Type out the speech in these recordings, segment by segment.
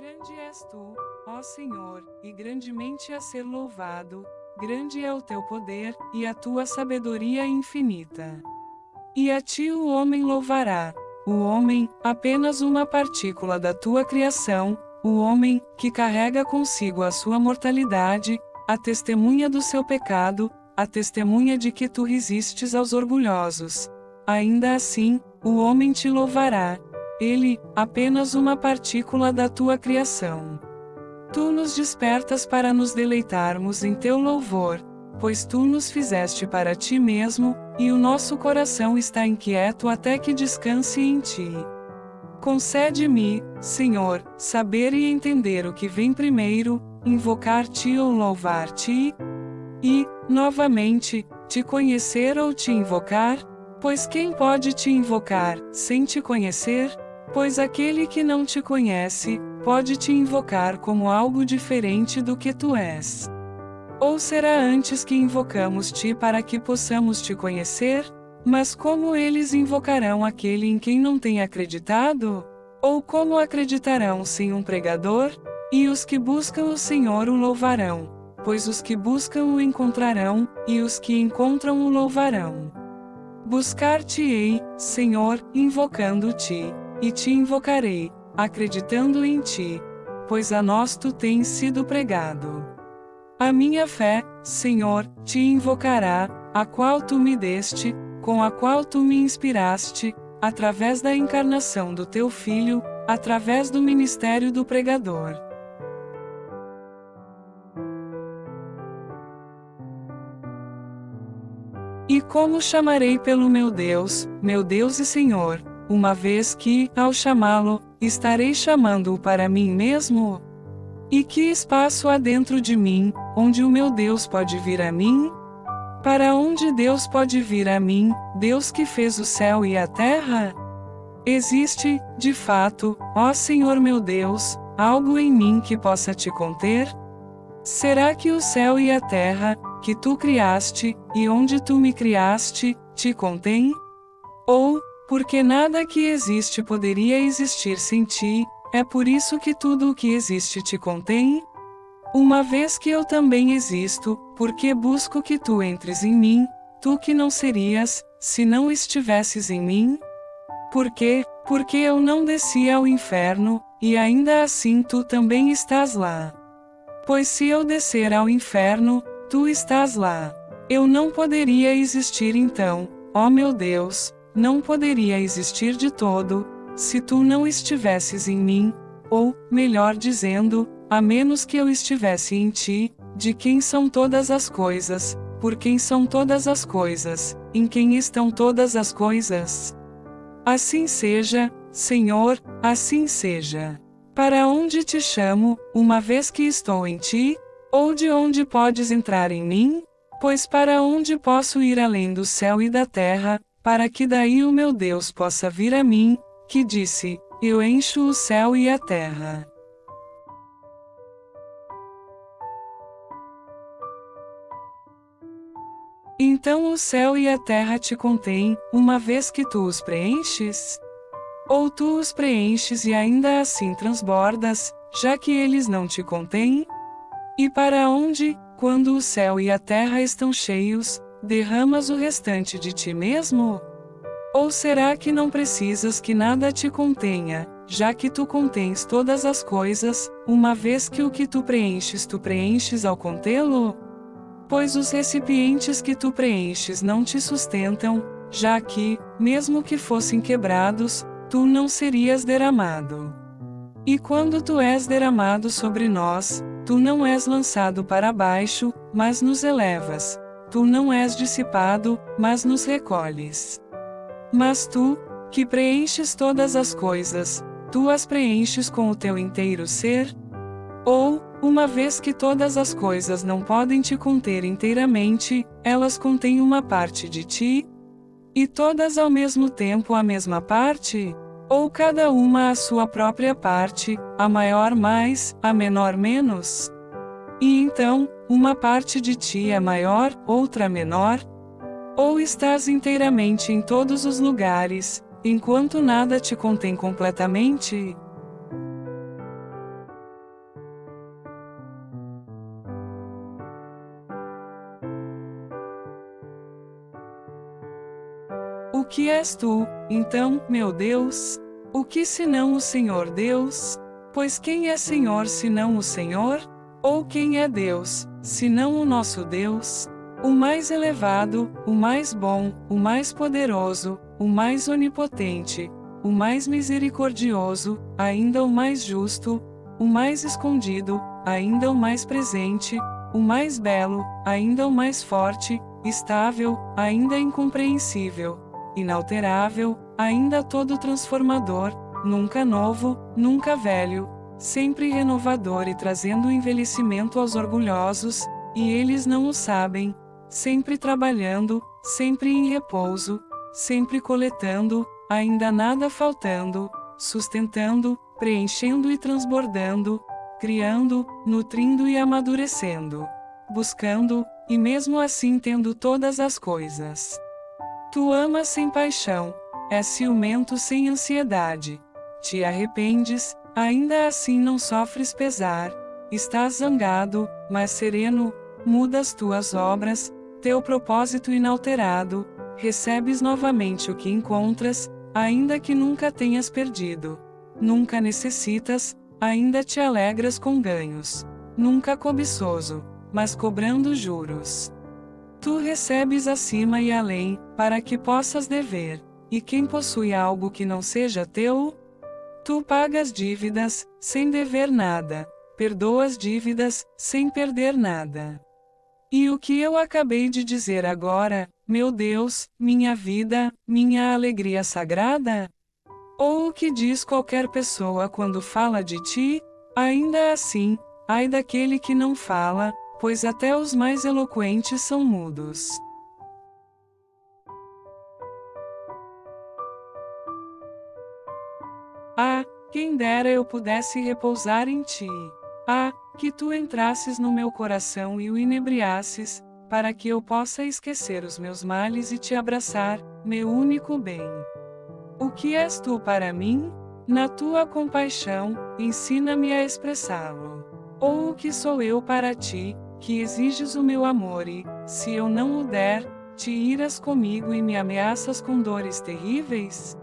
Grande és tu, ó Senhor, e grandemente a ser louvado, grande é o teu poder, e a tua sabedoria infinita. E a ti o homem louvará. O homem, apenas uma partícula da tua criação, o homem, que carrega consigo a sua mortalidade, a testemunha do seu pecado, a testemunha de que tu resistes aos orgulhosos. Ainda assim, o homem te louvará. Ele, apenas uma partícula da tua criação. Tu nos despertas para nos deleitarmos em teu louvor, pois tu nos fizeste para ti mesmo, e o nosso coração está inquieto até que descanse em ti. Concede-me, Senhor, saber e entender o que vem primeiro, invocar-te ou louvar-te, e, novamente, te conhecer ou te invocar? Pois quem pode te invocar, sem te conhecer? Pois aquele que não te conhece, pode te invocar como algo diferente do que tu és. Ou será antes que invocamos-te para que possamos te conhecer? Mas como eles invocarão aquele em quem não têm acreditado? Ou como acreditarão sem um pregador? E os que buscam o Senhor o louvarão, pois os que buscam o encontrarão, e os que encontram o louvarão. Buscar-te-ei, Senhor, invocando-te, e te invocarei, acreditando em ti, pois a nós tu tens sido pregado. A minha fé, Senhor, te invocará, a qual tu me deste, com a qual tu me inspiraste, através da encarnação do teu Filho, através do ministério do pregador. E como chamarei pelo meu Deus, meu Deus e Senhor, uma vez que, ao chamá-lo, estarei chamando-o para mim mesmo? E que espaço há dentro de mim, onde o meu Deus pode vir a mim? Para onde Deus pode vir a mim, Deus que fez o céu e a terra? Existe, de fato, ó Senhor meu Deus, algo em mim que possa te conter? Será que o céu e a terra, que tu criaste, e onde tu me criaste, te contém? Ou, porque nada que existe poderia existir sem ti, é por isso que tudo o que existe te contém? Uma vez que eu também existo, porque busco que tu entres em mim, tu que não serias, se não estivesses em mim? Por quê? Porque eu não desci ao inferno, e ainda assim tu também estás lá. Pois se eu descer ao inferno, tu estás lá. Eu não poderia existir então, ó meu Deus, não poderia existir de todo, se tu não estivesses em mim, ou, melhor dizendo, a menos que eu estivesse em ti, de quem são todas as coisas, por quem são todas as coisas, em quem estão todas as coisas. Assim seja, Senhor, assim seja. Para onde te chamo, uma vez que estou em ti? Ou de onde podes entrar em mim? Pois para onde posso ir além do céu e da terra, para que daí o meu Deus possa vir a mim, que disse: Eu encho o céu e a terra. Então o céu e a terra te contêm, uma vez que tu os preenches? Ou tu os preenches e ainda assim transbordas, já que eles não te contêm? E para onde, quando o céu e a terra estão cheios, derramas o restante de ti mesmo? Ou será que não precisas que nada te contenha, já que tu contens todas as coisas, uma vez que o que tu preenches tu preenches ao contê-lo? pois os recipientes que tu preenches não te sustentam, já que, mesmo que fossem quebrados, tu não serias derramado. E quando tu és derramado sobre nós, tu não és lançado para baixo, mas nos elevas. Tu não és dissipado, mas nos recolhes. Mas tu, que preenches todas as coisas, tu as preenches com o teu inteiro ser? Ou, uma vez que todas as coisas não podem te conter inteiramente, elas contêm uma parte de ti? E todas ao mesmo tempo a mesma parte? Ou cada uma a sua própria parte, a maior mais, a menor menos? E então, uma parte de ti é maior, outra menor? Ou estás inteiramente em todos os lugares, enquanto nada te contém completamente? O que és tu, então, meu Deus? O que senão o Senhor Deus? Pois quem é Senhor senão o Senhor? Ou quem é Deus, senão o nosso Deus? O mais elevado, o mais bom, o mais poderoso, o mais onipotente, o mais misericordioso, ainda o mais justo, o mais escondido, ainda o mais presente, o mais belo, ainda o mais forte, estável, ainda incompreensível, inalterável, ainda todo transformador, nunca novo, nunca velho, sempre renovador e trazendo envelhecimento aos orgulhosos, e eles não o sabem, sempre trabalhando, sempre em repouso, sempre coletando, ainda nada faltando, sustentando, preenchendo e transbordando, criando, nutrindo e amadurecendo, buscando, e mesmo assim tendo todas as coisas. Tu amas sem paixão, és ciumento sem ansiedade. Te arrependes, ainda assim não sofres pesar. Estás zangado, mas sereno, mudas tuas obras, teu propósito inalterado, recebes novamente o que encontras, ainda que nunca tenhas perdido. Nunca necessitas, ainda te alegras com ganhos. Nunca cobiçoso, mas cobrando juros. Tu recebes acima e além, para que possas dever. E quem possui algo que não seja teu? Tu pagas dívidas, sem dever nada. Perdoas dívidas, sem perder nada. E o que eu acabei de dizer agora, meu Deus, minha vida, minha alegria sagrada? Ou o que diz qualquer pessoa quando fala de ti? Ainda assim, ai daquele que não fala, pois até os mais eloquentes são mudos. Quem dera eu pudesse repousar em ti. Ah, que tu entrasses no meu coração e o inebriasses, para que eu possa esquecer os meus males e te abraçar, meu único bem. O que és tu para mim? Na tua compaixão, ensina-me a expressá-lo. Ou o que sou eu para ti, que exiges o meu amor e, se eu não o der, te iras comigo e me ameaças com dores terríveis?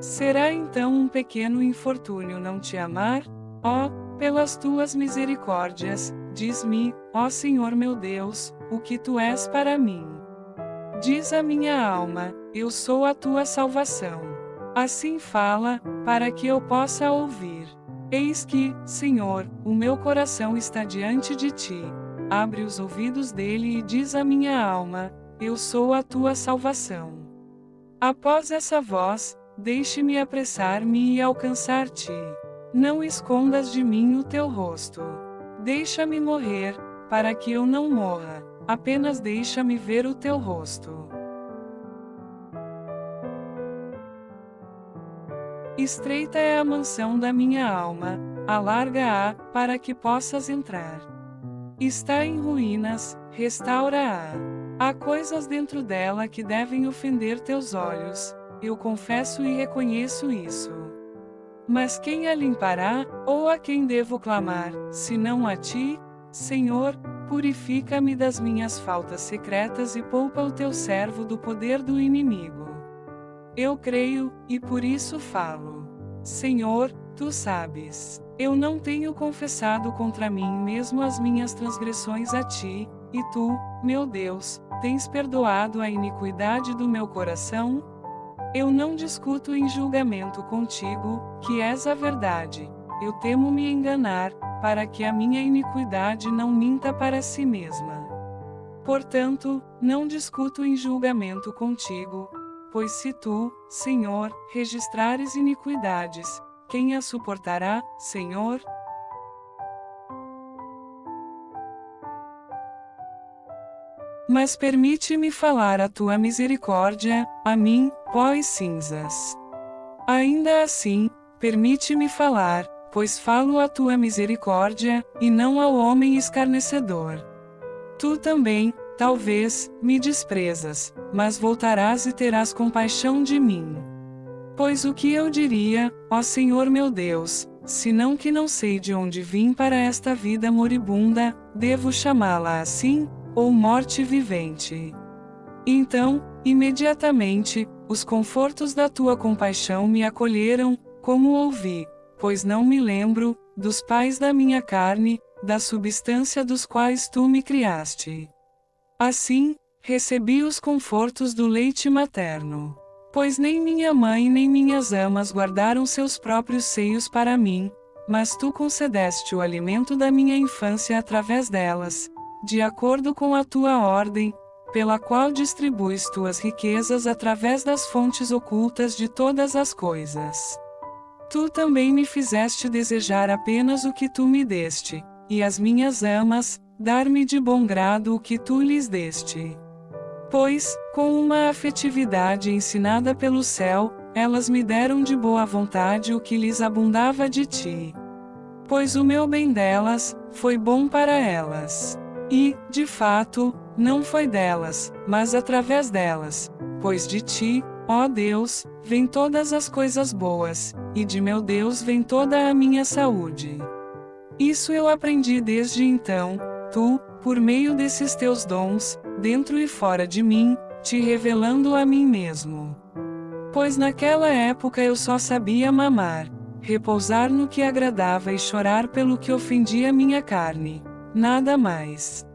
Será então um pequeno infortúnio não te amar? Ó, oh, pelas tuas misericórdias, diz-me, ó Senhor meu Deus, o que tu és para mim. Diz a minha alma, eu sou a tua salvação. Assim fala, para que eu possa ouvir. Eis que, Senhor, o meu coração está diante de ti. Abre os ouvidos dele e diz a minha alma: Eu sou a tua salvação. Após essa voz, deixe-me apressar-me e alcançar-te. Não escondas de mim o teu rosto. Deixa-me morrer, para que eu não morra, apenas deixa-me ver o teu rosto. Estreita é a mansão da minha alma, alarga-a, para que possas entrar. Está em ruínas, restaura-a. Há coisas dentro dela que devem ofender teus olhos, eu confesso e reconheço isso. Mas quem a limpará, ou a quem devo clamar, senão a ti? Senhor, purifica-me das minhas faltas secretas e poupa o teu servo do poder do inimigo. Eu creio, e por isso falo. Senhor, tu sabes. Eu não tenho confessado contra mim mesmo as minhas transgressões a ti, e tu, meu Deus, tens perdoado a iniquidade do meu coração? Eu não discuto em julgamento contigo, que és a verdade. Eu temo me enganar, para que a minha iniquidade não minta para si mesma. Portanto, não discuto em julgamento contigo, pois se tu, Senhor, registrares iniquidades, quem as suportará, Senhor? Mas permite-me falar a tua misericórdia, a mim, pó e cinzas. Ainda assim, permite-me falar, pois falo a tua misericórdia, e não ao homem escarnecedor. Tu também, talvez, me desprezas, mas voltarás e terás compaixão de mim. Pois o que eu diria, ó Senhor meu Deus, senão que não sei de onde vim para esta vida moribunda, devo chamá-la assim? ou morte vivente. Então, imediatamente, os confortos da tua compaixão me acolheram, como ouvi, pois não me lembro, dos pais da minha carne, da substância dos quais tu me criaste. Assim, recebi os confortos do leite materno. Pois nem minha mãe nem minhas amas guardaram seus próprios seios para mim, mas tu concedeste o alimento da minha infância através delas, de acordo com a tua ordem, pela qual distribuis tuas riquezas através das fontes ocultas de todas as coisas. Tu também me fizeste desejar apenas o que tu me deste, e as minhas amas, dar-me de bom grado o que tu lhes deste. Pois, com uma afetividade ensinada pelo céu, elas me deram de boa vontade o que lhes abundava de ti. Pois o meu bem delas, foi bom para elas. E, de fato, não foi delas, mas através delas. Pois de ti, ó Deus, vem todas as coisas boas, e de meu Deus vem toda a minha saúde. Isso eu aprendi desde então, tu, por meio desses teus dons, dentro e fora de mim, te revelando a mim mesmo. Pois naquela época eu só sabia mamar, repousar no que agradava e chorar pelo que ofendia minha carne. Nada mais.